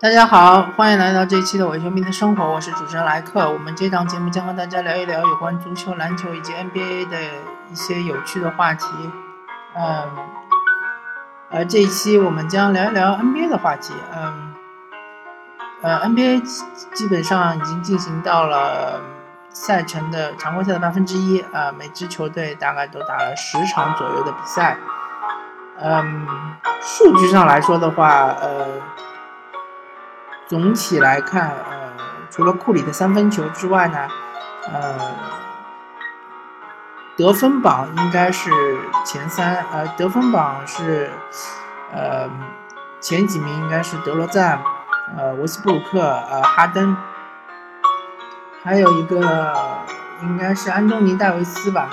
大家好，欢迎来到这一期的伪球迷的生活，我是主持人莱克。我们这档节目将和大家聊一聊有关足球、篮球以及 NBA 的一些有趣的话题。嗯，呃，这一期我们将聊一聊 NBA 的话题。嗯，呃，NBA 基本上已经进行到了赛程的常规赛的八分之一。啊，每支球队大概都打了十场左右的比赛。嗯，数据上来说的话，呃，总体来看，呃，除了库里的三分球之外呢，呃，得分榜应该是前三，呃，得分榜是，呃，前几名应该是德罗赞，呃，维斯布鲁克，呃，哈登，还有一个应该是安东尼戴维斯吧，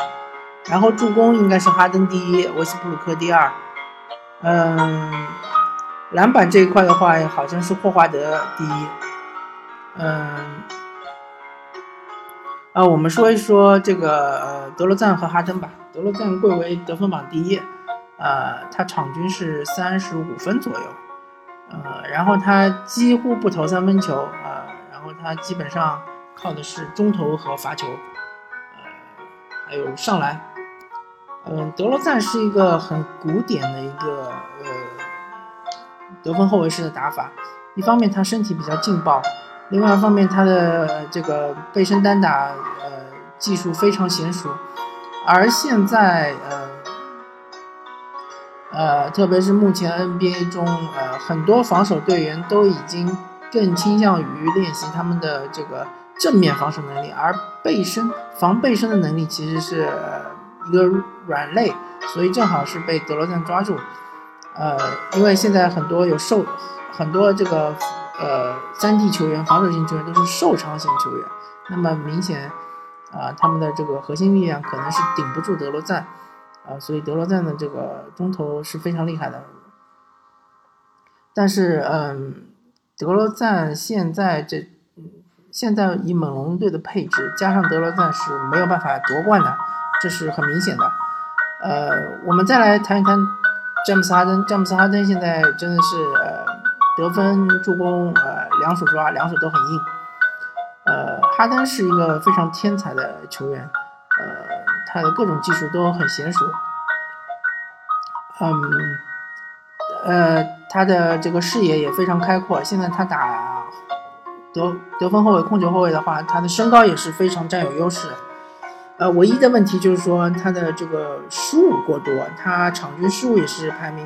然后助攻应该是哈登第一，维斯布鲁克第二。嗯，篮板这一块的话，好像是霍华德第一。嗯，啊，我们说一说这个呃德罗赞和哈登吧。德罗赞贵为得分榜第一，呃，他场均是三十五分左右，呃，然后他几乎不投三分球，啊，然后他基本上靠的是中投和罚球，呃，还有上篮。嗯，德罗赞是一个很古典的一个呃得分后卫式的打法。一方面他身体比较劲爆，另外一方面他的这个背身单打呃技术非常娴熟。而现在呃呃，特别是目前 NBA 中呃很多防守队员都已经更倾向于练习他们的这个正面防守能力，而背身防背身的能力其实是。一个软肋，所以正好是被德罗赞抓住。呃，因为现在很多有受很多这个呃三 D 球员、防守型球员都是受伤型球员，那么明显啊，他们的这个核心力量可能是顶不住德罗赞啊，所以德罗赞的这个中投是非常厉害的。但是，嗯，德罗赞现在这现在以猛龙队的配置，加上德罗赞是没有办法夺冠的。这是很明显的，呃，我们再来谈一谈詹姆斯哈登。詹姆斯哈登现在真的是呃得分、助攻，呃两手抓，两手都很硬。呃，哈登是一个非常天才的球员，呃，他的各种技术都很娴熟。嗯，呃，他的这个视野也非常开阔。现在他打得得分后卫、控球后卫的话，他的身高也是非常占有优势。呃，唯一的问题就是说他的这个失误过多，他场均失误也是排名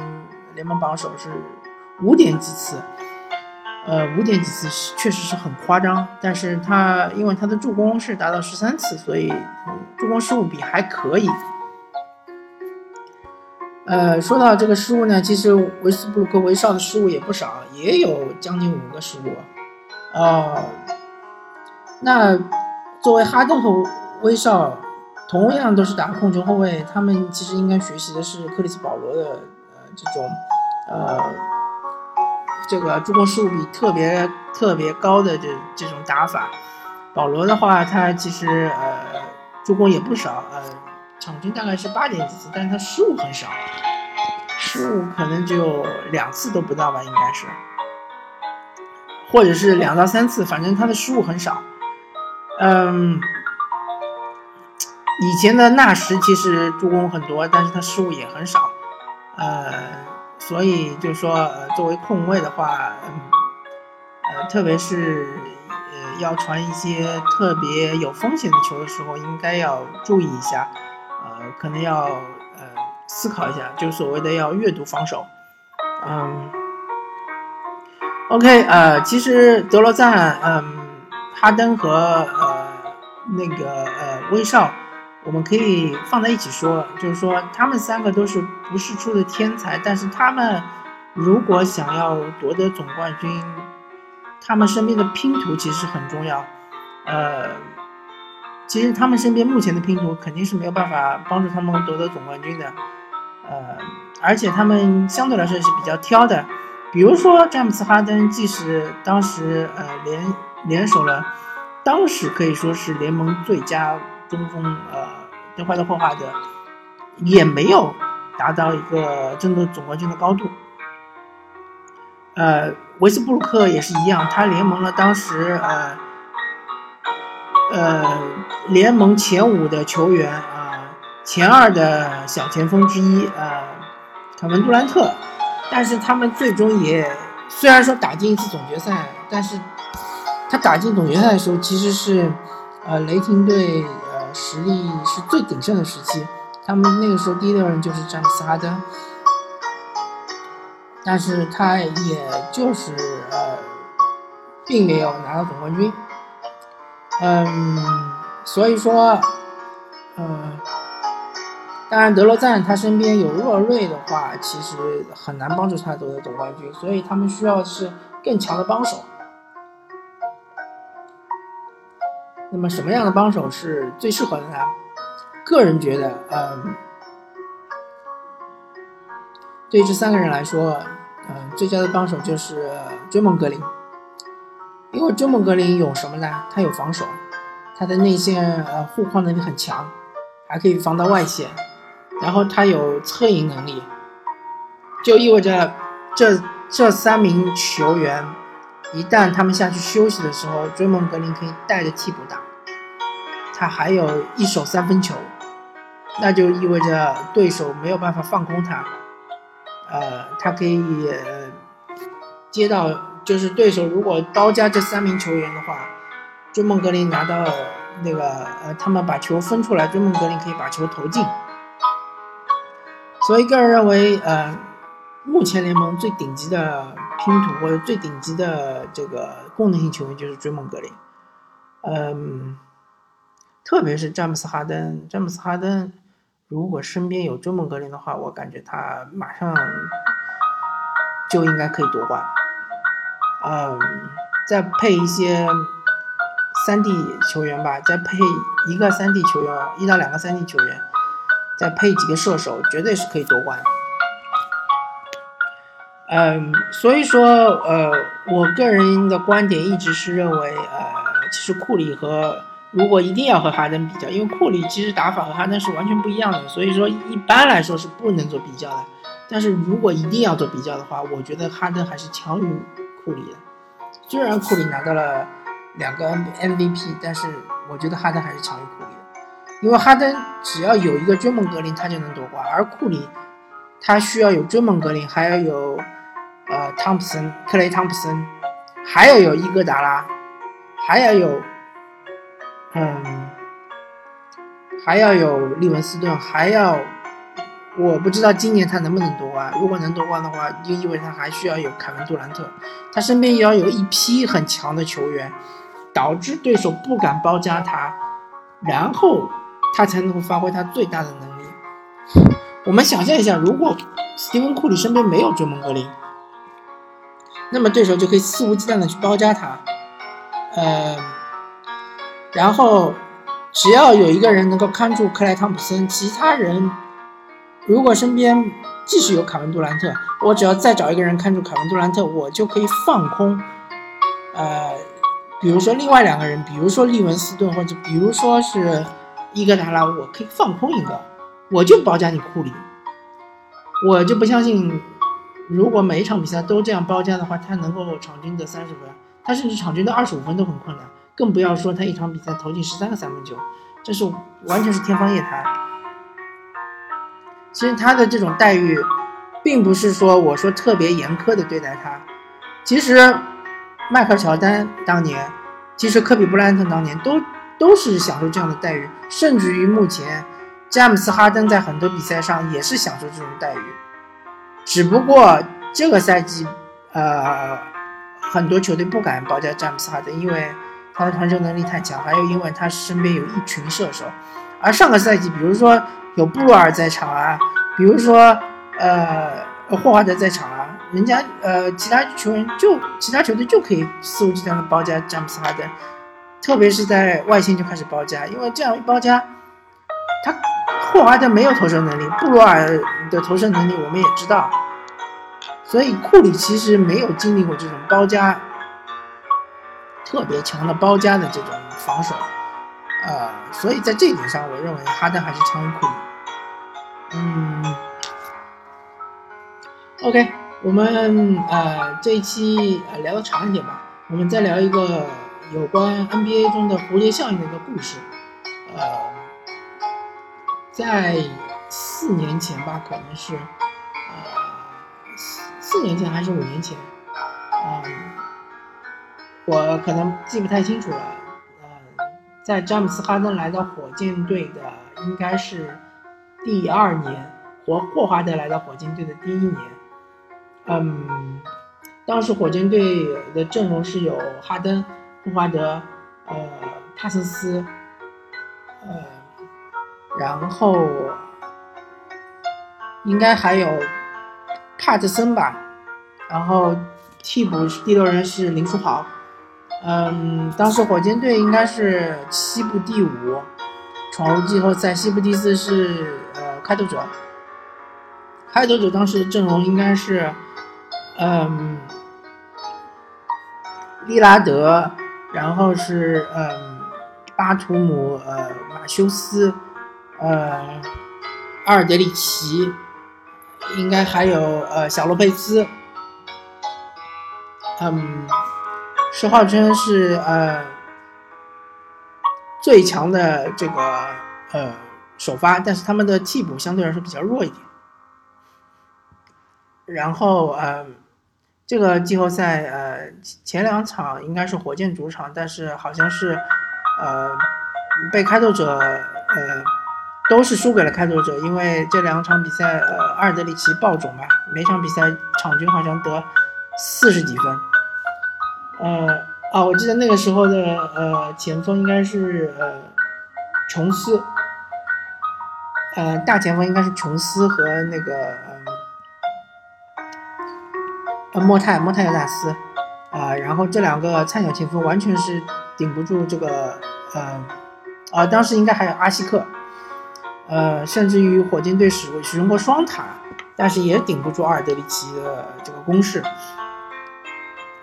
联盟榜首，是五点几次，呃，五点几次确实是很夸张。但是他因为他的助攻是达到十三次，所以助攻失误比还可以。呃，说到这个失误呢，其实维斯布鲁克、威少的失误也不少，也有将近五个失误。呃，那作为哈登和威少。同样都是打控球后卫，他们其实应该学习的是克里斯保罗的呃这种呃这个助攻失误比特别特别高的这这种打法。保罗的话，他其实呃助攻也不少，呃场均大概是八点几次，但是他失误很少，失误可能只有两次都不到吧，应该是，或者是两到三次，反正他的失误很少，嗯。以前的纳什其实助攻很多，但是他失误也很少，呃，所以就是说，呃，作为控卫的话，呃，特别是呃要传一些特别有风险的球的时候，应该要注意一下，呃，可能要呃思考一下，就所谓的要阅读防守，嗯，OK，呃，其实德罗赞，嗯，哈登和呃那个呃威少。我们可以放在一起说，就是说他们三个都是不世出的天才，但是他们如果想要夺得总冠军，他们身边的拼图其实很重要。呃，其实他们身边目前的拼图肯定是没有办法帮助他们夺得总冠军的。呃，而且他们相对来说是比较挑的，比如说詹姆斯哈登，即使当时呃联联手了，当时可以说是联盟最佳。中锋呃，德怀特·霍华德也没有达到一个争夺总冠军的高度。呃，维斯布鲁克也是一样，他联盟了当时呃呃联盟前五的球员啊，前二的小前锋之一呃凯文杜兰特，但是他们最终也虽然说打进一次总决赛，但是他打进总决赛的时候其实是呃雷霆队实力是最鼎盛的时期，他们那个时候第六人就是詹姆斯哈登。但是他也就是呃，并没有拿到总冠军，嗯，所以说，嗯，当然德罗赞他身边有洛瑞的话，其实很难帮助他夺得总冠军，所以他们需要的是更强的帮手。那么什么样的帮手是最适合的呢？个人觉得，嗯，对这三个人来说。嗯，最佳的帮手就是追梦格林，因为追梦格林有什么呢？他有防守，他的内线呃护框能力很强，还可以防到外线，然后他有策应能力，就意味着这这三名球员一旦他们下去休息的时候，追梦格林可以带着替补打，他还有一手三分球，那就意味着对手没有办法放空他。呃，他可以接到，就是对手如果包夹这三名球员的话，追梦格林拿到那个呃，他们把球分出来，追梦格林可以把球投进。所以个人认为，呃，目前联盟最顶级的拼图或者最顶级的这个功能性球员就是追梦格林。嗯，特别是詹姆斯哈登，詹姆斯哈登。如果身边有追梦格林的话，我感觉他马上就应该可以夺冠。嗯，再配一些三 D 球员吧，再配一个三 D 球员，一到两个三 D 球员，再配几个射手，绝对是可以夺冠。嗯，所以说，呃，我个人的观点一直是认为，呃，其实库里和。如果一定要和哈登比较，因为库里其实打法和哈登是完全不一样的，所以说一般来说是不能做比较的。但是如果一定要做比较的话，我觉得哈登还是强于库里的。虽然库里拿到了两个 M MVP，但是我觉得哈登还是强于库里的。因为哈登只要有一个追梦格林，他就能夺冠，而库里他需要有追梦格林，还要有呃汤普森、克雷汤普森，还要有伊戈达拉，还要有。嗯，还要有利文斯顿，还要，我不知道今年他能不能夺冠。如果能夺冠的话，就意味着他还需要有凯文杜兰特，他身边也要有一批很强的球员，导致对手不敢包夹他，然后他才能够发挥他最大的能力。我们想象一下，如果斯蒂芬库里身边没有追梦格林，那么对手就可以肆无忌惮的去包夹他，呃。然后，只要有一个人能够看住克莱汤普森，其他人如果身边继续有凯文杜兰特，我只要再找一个人看住凯文杜兰特，我就可以放空。呃，比如说另外两个人，比如说利文斯顿，或者比如说是伊戈达拉，我可以放空一个，我就包夹你库里。我就不相信，如果每一场比赛都这样包夹的话，他能够场均得三十分，他甚至场均得二十五分都很困难。更不要说他一场比赛投进十三个三分球，这是完全是天方夜谭。其实他的这种待遇，并不是说我说特别严苛的对待他。其实，迈克尔乔丹当年，其实科比布莱恩特当年都都是享受这样的待遇，甚至于目前，詹姆斯哈登在很多比赛上也是享受这种待遇。只不过这个赛季，呃，很多球队不敢报价詹姆斯哈登，因为。他的传球能力太强，还有因为他身边有一群射手，而上个赛季，比如说有布鲁尔在场啊，比如说呃霍华德在场啊，人家呃其他球员就其他球队就可以肆无忌惮的包夹詹姆斯哈登，特别是在外线就开始包夹，因为这样一包夹，他霍华德没有投射能力，布鲁尔的投射能力我们也知道，所以库里其实没有经历过这种包夹。特别强的包夹的这种防守，呃，所以在这点上，我认为哈登还是强于库里。嗯，OK，我们呃这一期呃聊的长一点吧，我们再聊一个有关 NBA 中的蝴蝶效应的一个故事。呃，在四年前吧，可能是呃四四年前还是五年前，嗯，我可能记不太清楚了。呃，在詹姆斯哈登来到火箭队的应该是第二年，霍霍华德来到火箭队的第一年。嗯，当时火箭队的阵容是有哈登、霍华德、呃帕森斯，呃，然后应该还有帕特森吧，然后替补第六人是林书豪。嗯，当时火箭队应该是西部第五，闯入季后赛。西部第四是呃开拓者，开拓者当时的阵容应该是。嗯，利拉德，然后是嗯，巴图姆，呃，马修斯，呃，阿尔德里奇，应该还有呃小洛佩兹，嗯，是号称是呃最强的这个呃首发，但是他们的替补相对来说比较弱一点，然后呃。这个季后赛，呃，前两场应该是火箭主场，但是好像是，呃，被开拓者，呃，都是输给了开拓者，因为这两场比赛，呃，阿尔德里奇爆种吧，每场比赛场均好像得四十几分，呃，啊，我记得那个时候的，呃，前锋应该是，呃，琼斯，呃，大前锋应该是琼斯和那个呃。莫泰莫泰尤纳斯，啊，然后这两个菜鸟前锋完全是顶不住这个，呃，啊，当时应该还有阿西克，呃，甚至于火箭队使使用过双塔，但是也顶不住阿尔德里奇的这个攻势。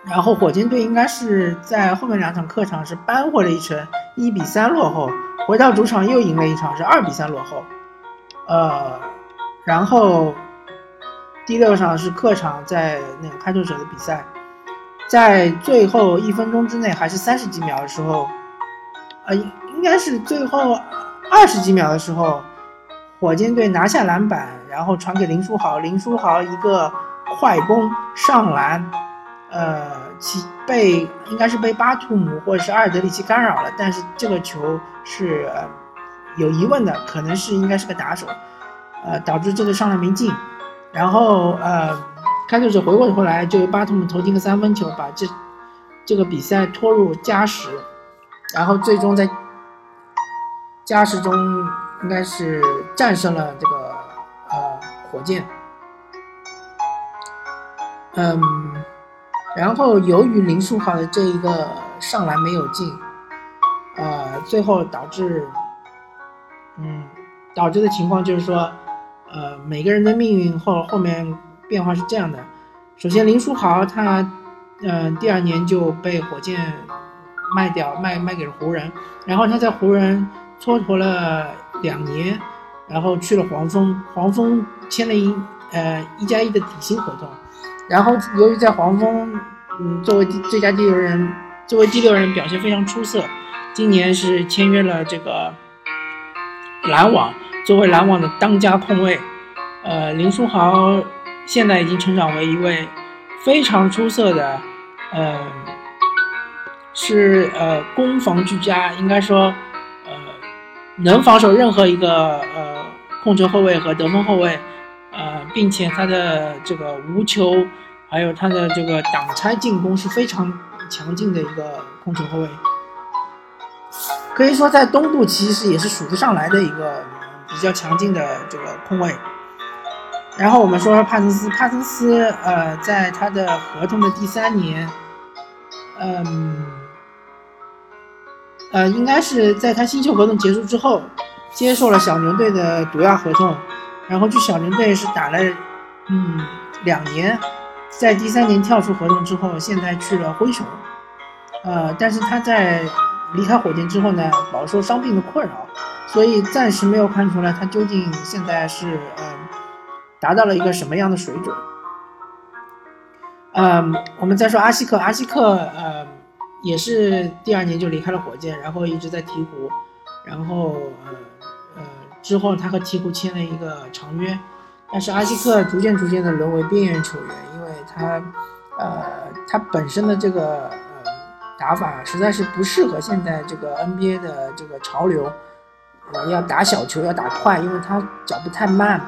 然后火箭队应该是在后面两场客场是扳回了一城，一比三落后，回到主场又赢了一场，是二比三落后，呃，然后。第六场是客场在那个开拓者的比赛，在最后一分钟之内还是三十几秒的时候，呃，应该是最后二十几秒的时候，火箭队拿下篮板，然后传给林书豪，林书豪一个快攻上篮，呃，其被应该是被巴图姆或者是阿尔德里奇干扰了，但是这个球是有疑问的，可能是应该是个打手，呃，导致这个上篮没进。然后呃，开拓者回过头来，就由巴图姆投进个三分球，把这这个比赛拖入加时，然后最终在加时中应该是战胜了这个呃火箭。嗯，然后由于林书豪的这一个上篮没有进，呃，最后导致嗯导致的情况就是说。呃，每个人的命运后后面变化是这样的。首先，林书豪他，嗯，第二年就被火箭卖掉，卖卖给了湖人。然后他在湖人蹉跎了两年，然后去了黄蜂，黄蜂签了一呃一加一的底薪合同。然后由于在黄蜂，嗯，作为最佳第六人，作为第六人表现非常出色，今年是签约了这个篮网。作为篮网的当家控卫，呃，林书豪现在已经成长为一位非常出色的，呃，是呃攻防俱佳，应该说，呃，能防守任何一个呃控球后卫和得分后卫，呃，并且他的这个无球还有他的这个挡拆进攻是非常强劲的一个控球后卫，可以说在东部其实也是数得上来的一个。比较强劲的这个控卫，然后我们说帕森斯，帕森斯呃，在他的合同的第三年，嗯，呃，应该是在他新秀合同结束之后，接受了小牛队的毒药合同，然后去小牛队是打了嗯两年，在第三年跳出合同之后，现在去了灰熊，呃，但是他在离开火箭之后呢，饱受伤病的困扰。所以暂时没有看出来他究竟现在是嗯达到了一个什么样的水准。嗯，我们再说阿西克，阿西克呃也是第二年就离开了火箭，然后一直在鹈鹕，然后呃呃之后他和鹈鹕签了一个长约，但是阿西克逐渐逐渐的沦为边缘球员，因为他呃他本身的这个呃打法实在是不适合现在这个 NBA 的这个潮流，呃要打小球要打快，因为他脚步太慢，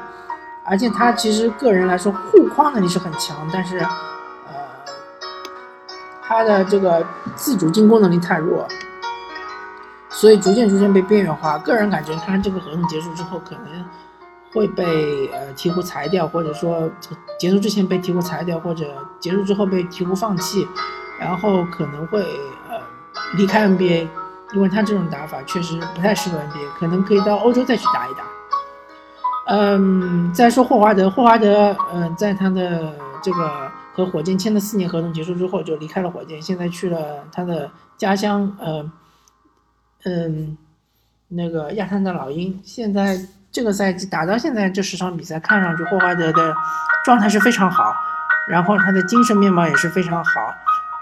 而且他其实个人来说护框能力是很强，但是。呃他的这个自主进攻能力太弱，所以逐渐逐渐被边缘化。个人感觉，他这个合同结束之后，可能会被呃鹈鹕裁掉，或者说结束之前被鹈鹕裁掉，或者结束之后被鹈鹕放弃，然后可能会呃离开 NBA，因为他这种打法确实不太适合 NBA，可能可以到欧洲再去打一打。嗯，再说霍华德，霍华德，嗯，在他的这个。和火箭签了四年合同结束之后就离开了火箭，现在去了他的家乡，呃，嗯，那个亚特兰大老鹰。现在这个赛季打到现在这十场比赛，看上去霍华德的状态是非常好，然后他的精神面貌也是非常好，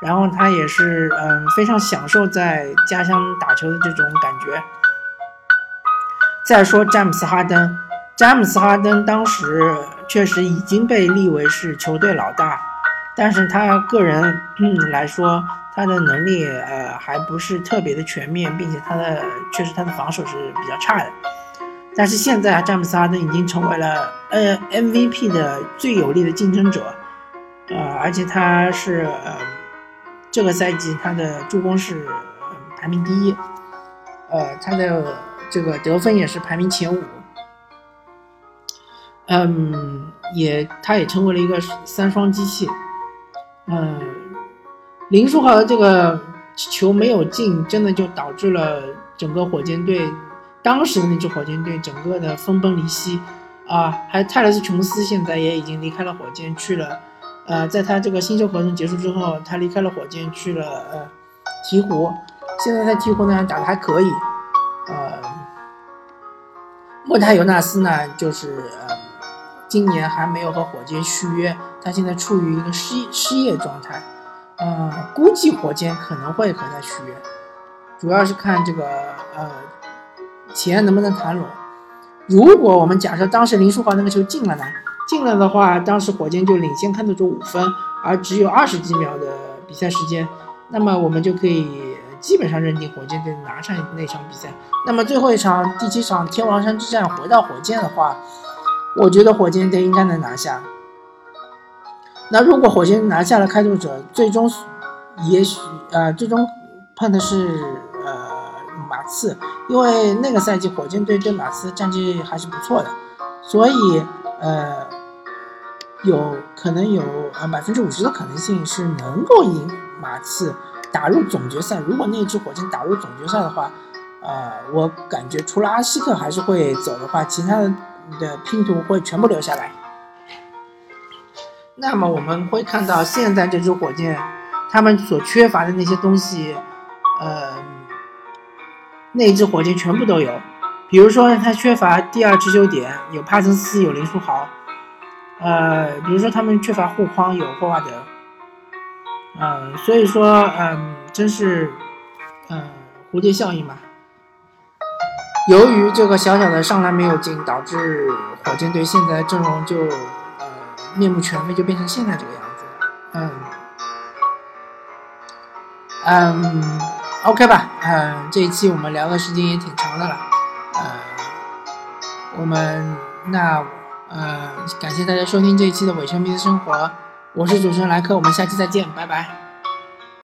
然后他也是嗯非常享受在家乡打球的这种感觉。再说詹姆斯哈登，詹姆斯哈登当时确实已经被立为是球队老大。但是他个人嗯来说，他的能力呃还不是特别的全面，并且他的确实他的防守是比较差的。但是现在詹姆斯哈登已经成为了呃 MVP 的最有力的竞争者，呃，而且他是呃这个赛季他的助攻是排名第一，呃，他的这个得分也是排名前五，嗯，也他也成为了一个三双机器。嗯，林书豪的这个球没有进，真的就导致了整个火箭队当时的那支火箭队整个的分崩离析啊！还泰勒斯琼斯现在也已经离开了火箭去了，呃，在他这个新秀合同结束之后，他离开了火箭去了呃鹈鹕，现在在鹈鹕呢打的还可以，呃，莫泰尤纳斯呢就是呃今年还没有和火箭续约。他现在处于一个失失业状态，呃，估计火箭可能会和他续约，主要是看这个呃钱能不能谈拢。如果我们假设当时林书豪那个球进了呢？进了的话，当时火箭就领先看得出五分，而只有二十几秒的比赛时间，那么我们就可以基本上认定火箭队拿上那场比赛。那么最后一场第七场天王山之战回到火箭的话，我觉得火箭队应该能拿下。那如果火箭拿下了开拓者，最终也许呃，最终碰的是呃马刺，因为那个赛季火箭队对马刺战绩还是不错的，所以呃有可能有呃百分之五十的可能性是能够赢马刺，打入总决赛。如果那支火箭打入总决赛的话，呃，我感觉除了阿西克还是会走的话，其他的你的拼图会全部留下来。那么我们会看到，现在这支火箭，他们所缺乏的那些东西，呃，那支火箭全部都有。比如说，他缺乏第二持球点，有帕森斯，有林书豪。呃，比如说他们缺乏护框，有霍华德。嗯，所以说，嗯，真是，嗯，蝴蝶效应嘛。由于这个小小的上篮没有进，导致火箭队现在阵容就呃。面目全非，就变成现在这个样子。嗯，嗯，OK 吧。嗯，这一期我们聊的时间也挺长的了。呃，我们那呃，感谢大家收听这一期的伪球迷的生活。我是主持人莱克，我们下期再见，拜拜。